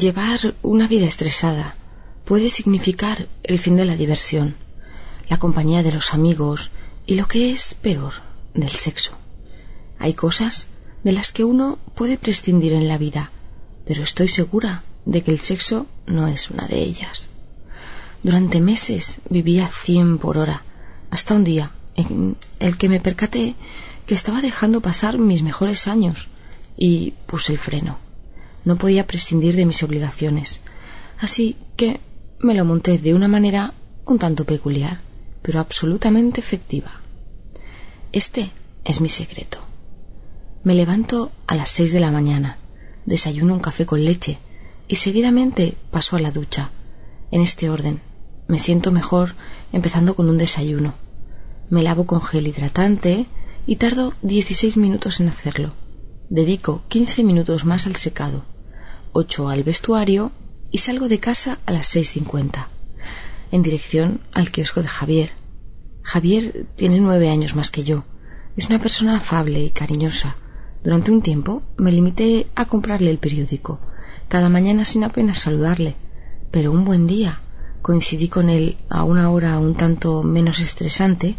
Llevar una vida estresada puede significar el fin de la diversión, la compañía de los amigos y lo que es peor, del sexo. Hay cosas de las que uno puede prescindir en la vida, pero estoy segura de que el sexo no es una de ellas. Durante meses vivía cien por hora, hasta un día en el que me percaté que estaba dejando pasar mis mejores años y puse el freno. No podía prescindir de mis obligaciones, así que me lo monté de una manera un tanto peculiar, pero absolutamente efectiva. Este es mi secreto. Me levanto a las seis de la mañana, desayuno un café con leche y seguidamente paso a la ducha. En este orden, me siento mejor empezando con un desayuno. Me lavo con gel hidratante y tardo 16 minutos en hacerlo. Dedico 15 minutos más al secado, 8 al vestuario y salgo de casa a las 6.50, en dirección al kiosco de Javier. Javier tiene nueve años más que yo. Es una persona afable y cariñosa. Durante un tiempo me limité a comprarle el periódico, cada mañana sin apenas saludarle, pero un buen día coincidí con él a una hora un tanto menos estresante,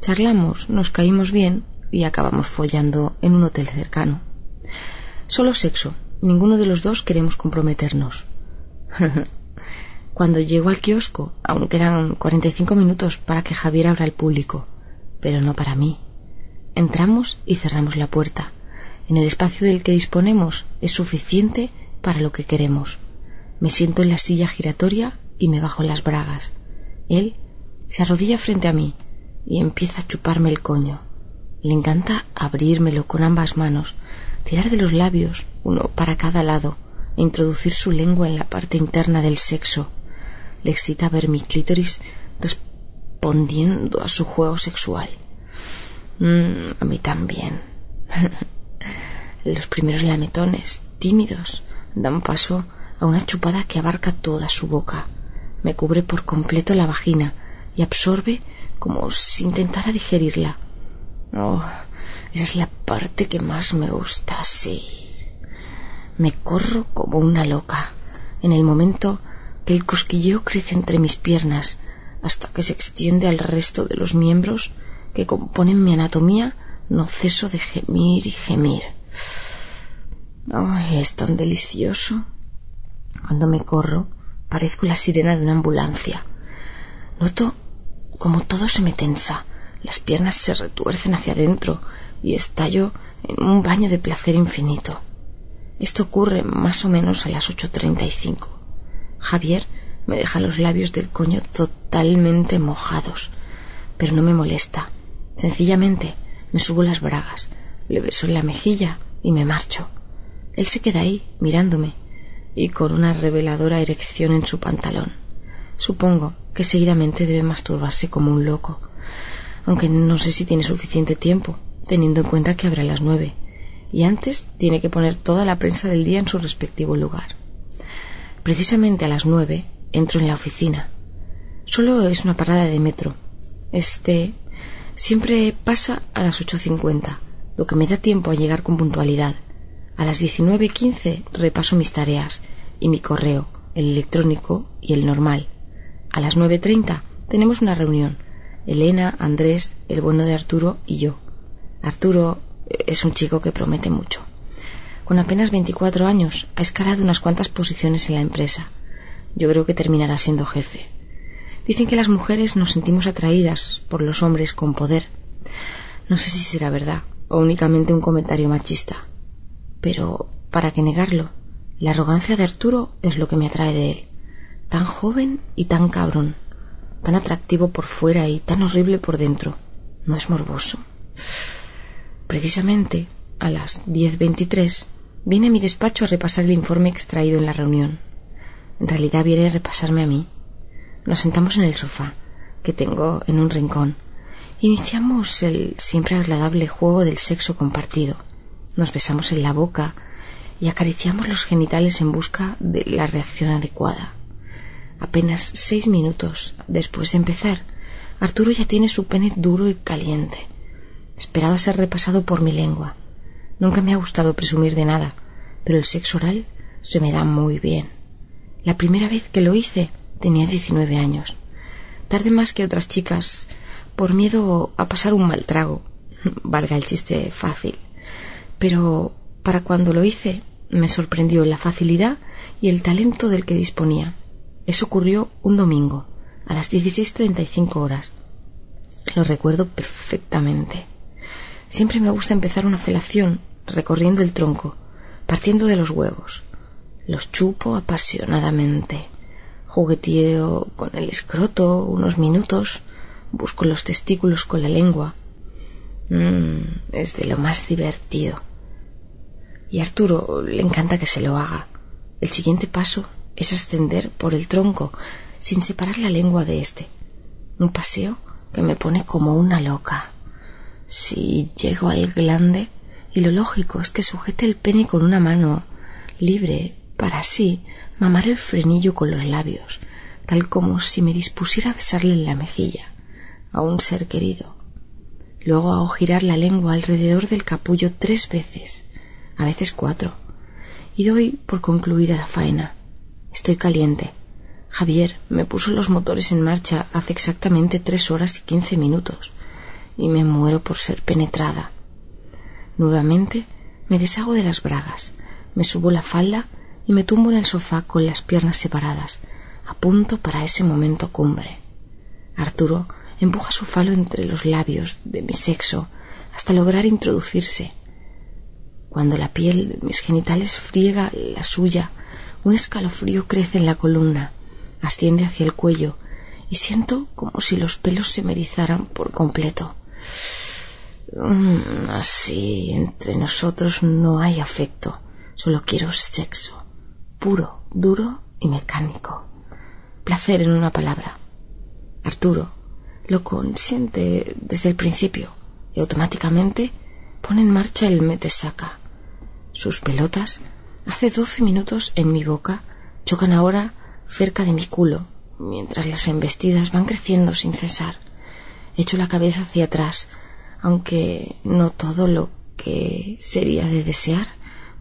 charlamos, nos caímos bien y acabamos follando en un hotel cercano. Solo sexo. Ninguno de los dos queremos comprometernos. Cuando llego al kiosco, aún quedan 45 minutos para que Javier abra al público, pero no para mí. Entramos y cerramos la puerta. En el espacio del que disponemos es suficiente para lo que queremos. Me siento en la silla giratoria y me bajo las bragas. Él se arrodilla frente a mí y empieza a chuparme el coño. Le encanta abrírmelo con ambas manos, tirar de los labios, uno para cada lado, e introducir su lengua en la parte interna del sexo. Le excita ver mi clítoris respondiendo a su juego sexual. Mm, a mí también. Los primeros lametones, tímidos, dan paso a una chupada que abarca toda su boca. Me cubre por completo la vagina y absorbe como si intentara digerirla. Oh, esa es la parte que más me gusta, sí. Me corro como una loca en el momento que el cosquilleo crece entre mis piernas hasta que se extiende al resto de los miembros que componen mi anatomía, no ceso de gemir y gemir. Ay, es tan delicioso. Cuando me corro, parezco la sirena de una ambulancia. Noto como todo se me tensa, las piernas se retuercen hacia adentro y estallo en un baño de placer infinito. Esto ocurre más o menos a las 8.35. Javier me deja los labios del coño totalmente mojados, pero no me molesta. Sencillamente me subo las bragas, le beso en la mejilla y me marcho. Él se queda ahí, mirándome, y con una reveladora erección en su pantalón. Supongo que seguidamente debe masturbarse como un loco, aunque no sé si tiene suficiente tiempo, teniendo en cuenta que habrá las nueve, y antes tiene que poner toda la prensa del día en su respectivo lugar. Precisamente a las nueve entro en la oficina. Solo es una parada de metro. Este siempre pasa a las ocho cincuenta, lo que me da tiempo a llegar con puntualidad. A las diecinueve quince repaso mis tareas y mi correo, el electrónico y el normal. A las nueve treinta tenemos una reunión. Elena, Andrés, el bueno de Arturo y yo. Arturo es un chico que promete mucho. Con apenas 24 años ha escalado unas cuantas posiciones en la empresa. Yo creo que terminará siendo jefe. Dicen que las mujeres nos sentimos atraídas por los hombres con poder. No sé si será verdad o únicamente un comentario machista. Pero, ¿para qué negarlo? La arrogancia de Arturo es lo que me atrae de él. Tan joven y tan cabrón. Tan atractivo por fuera y tan horrible por dentro. ¿No es morboso? Precisamente a las 10.23 viene a mi despacho a repasar el informe extraído en la reunión. En realidad viene a repasarme a mí. Nos sentamos en el sofá, que tengo en un rincón. Iniciamos el siempre agradable juego del sexo compartido. Nos besamos en la boca y acariciamos los genitales en busca de la reacción adecuada. Apenas seis minutos después de empezar, Arturo ya tiene su pene duro y caliente esperado a ser repasado por mi lengua. Nunca me ha gustado presumir de nada, pero el sexo oral se me da muy bien. La primera vez que lo hice tenía 19 años. Tardé más que otras chicas por miedo a pasar un mal trago, valga el chiste fácil. Pero para cuando lo hice me sorprendió la facilidad y el talento del que disponía. Eso ocurrió un domingo, a las 16.35 horas. Lo recuerdo perfectamente. Siempre me gusta empezar una felación recorriendo el tronco, partiendo de los huevos. Los chupo apasionadamente. Jugueteo con el escroto unos minutos, busco los testículos con la lengua. Mm, es de lo más divertido. Y a Arturo le encanta que se lo haga. El siguiente paso es ascender por el tronco sin separar la lengua de éste. Un paseo que me pone como una loca. Si llego al glande, y lo lógico es que sujete el pene con una mano libre para así mamar el frenillo con los labios, tal como si me dispusiera a besarle en la mejilla a un ser querido. Luego hago girar la lengua alrededor del capullo tres veces, a veces cuatro, y doy por concluida la faena. Estoy caliente. Javier me puso los motores en marcha hace exactamente tres horas y quince minutos, y me muero por ser penetrada. Nuevamente me deshago de las bragas, me subo la falda y me tumbo en el sofá con las piernas separadas, a punto para ese momento cumbre. Arturo empuja su falo entre los labios de mi sexo hasta lograr introducirse. Cuando la piel de mis genitales friega la suya, un escalofrío crece en la columna, asciende hacia el cuello y siento como si los pelos se me erizaran por completo. Mm, así, entre nosotros no hay afecto, solo quiero sexo, puro, duro y mecánico. Placer en una palabra. Arturo lo consiente desde el principio y automáticamente pone en marcha el mete-saca. Sus pelotas, hace doce minutos en mi boca, chocan ahora cerca de mi culo, mientras las embestidas van creciendo sin cesar. Echo la cabeza hacia atrás, aunque no todo lo que sería de desear,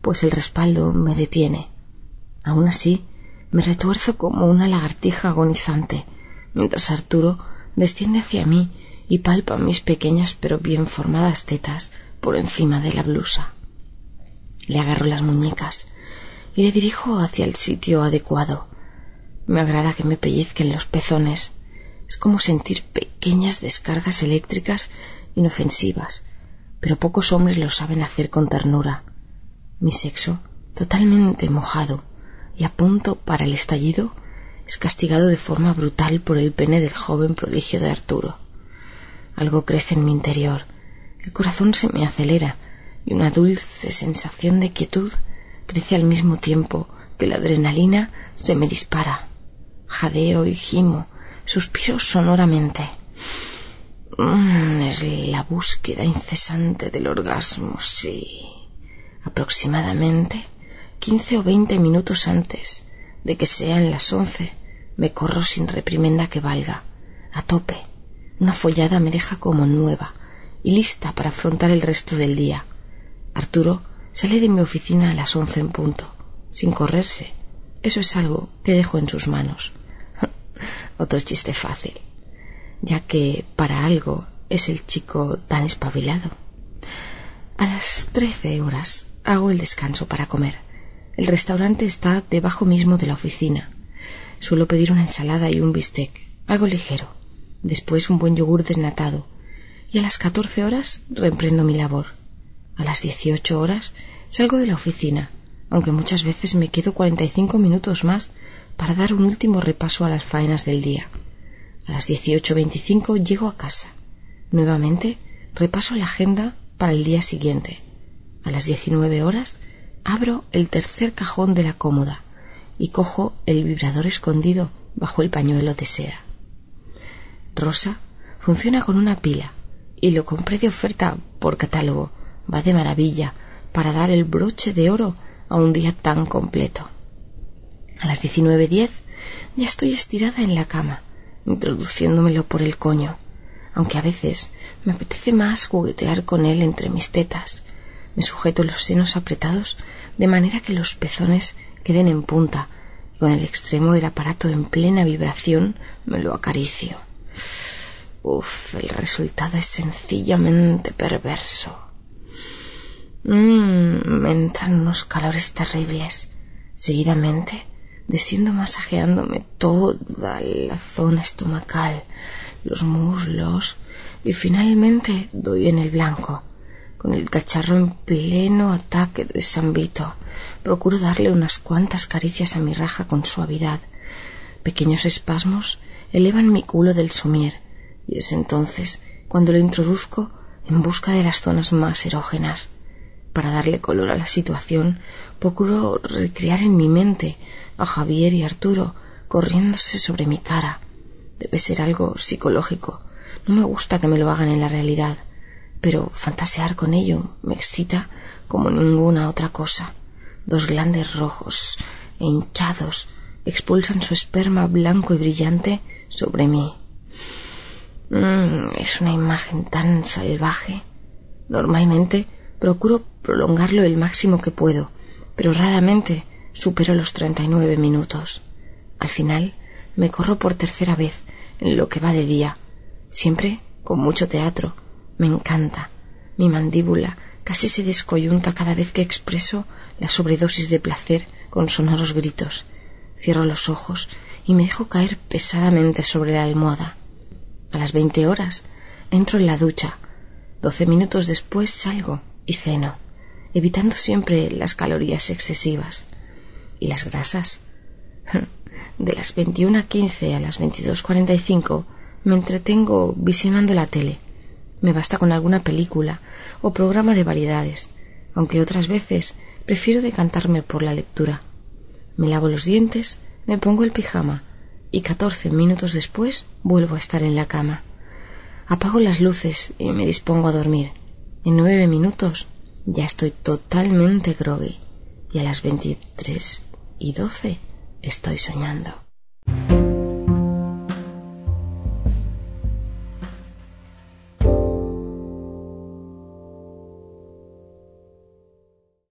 pues el respaldo me detiene. Aún así, me retuerzo como una lagartija agonizante, mientras Arturo desciende hacia mí y palpa mis pequeñas pero bien formadas tetas por encima de la blusa. Le agarro las muñecas y le dirijo hacia el sitio adecuado. Me agrada que me pellizquen los pezones. Es como sentir pequeñas descargas eléctricas inofensivas, pero pocos hombres lo saben hacer con ternura. Mi sexo, totalmente mojado y a punto para el estallido, es castigado de forma brutal por el pene del joven prodigio de Arturo. Algo crece en mi interior, el corazón se me acelera y una dulce sensación de quietud crece al mismo tiempo que la adrenalina se me dispara. Jadeo y gimo, suspiro sonoramente. Mm, es la búsqueda incesante del orgasmo, sí. Aproximadamente quince o veinte minutos antes de que sean las once, me corro sin reprimenda que valga, a tope. Una follada me deja como nueva y lista para afrontar el resto del día. Arturo sale de mi oficina a las once en punto, sin correrse. Eso es algo que dejo en sus manos. Otro chiste fácil ya que para algo es el chico tan espabilado. A las trece horas hago el descanso para comer. El restaurante está debajo mismo de la oficina. Suelo pedir una ensalada y un bistec, algo ligero. Después un buen yogur desnatado. Y a las catorce horas reemprendo mi labor. A las dieciocho horas salgo de la oficina, aunque muchas veces me quedo cuarenta y cinco minutos más para dar un último repaso a las faenas del día. A las 18.25 llego a casa. Nuevamente repaso la agenda para el día siguiente. A las 19 horas abro el tercer cajón de la cómoda y cojo el vibrador escondido bajo el pañuelo de seda. Rosa funciona con una pila y lo compré de oferta por catálogo. Va de maravilla para dar el broche de oro a un día tan completo. A las 19.10 ya estoy estirada en la cama introduciéndomelo por el coño, aunque a veces me apetece más juguetear con él entre mis tetas. Me sujeto los senos apretados de manera que los pezones queden en punta y con el extremo del aparato en plena vibración me lo acaricio. Uf, el resultado es sencillamente perverso. Me entran unos calores terribles. Seguidamente desciendo masajeándome toda la zona estomacal, los muslos y finalmente doy en el blanco, con el cacharro en pleno ataque de Vito. Procuro darle unas cuantas caricias a mi raja con suavidad. Pequeños espasmos elevan mi culo del somier y es entonces cuando lo introduzco en busca de las zonas más erógenas. Para darle color a la situación, procuro recrear en mi mente a Javier y Arturo corriéndose sobre mi cara. Debe ser algo psicológico. No me gusta que me lo hagan en la realidad, pero fantasear con ello me excita como ninguna otra cosa. Dos glandes rojos e hinchados expulsan su esperma blanco y brillante sobre mí. Mm, es una imagen tan salvaje. Normalmente procuro prolongarlo el máximo que puedo, pero raramente supero los treinta y nueve minutos. Al final me corro por tercera vez en lo que va de día, siempre con mucho teatro. Me encanta. Mi mandíbula casi se descoyunta cada vez que expreso la sobredosis de placer con sonoros gritos. Cierro los ojos y me dejo caer pesadamente sobre la almohada. A las veinte horas entro en la ducha. Doce minutos después salgo y ceno, evitando siempre las calorías excesivas y las grasas. De las 21.15 a las 22.45 me entretengo visionando la tele. Me basta con alguna película o programa de variedades, aunque otras veces prefiero decantarme por la lectura. Me lavo los dientes, me pongo el pijama y catorce minutos después vuelvo a estar en la cama. Apago las luces y me dispongo a dormir. En nueve minutos ya estoy totalmente groggy y a las veintitrés y doce estoy soñando.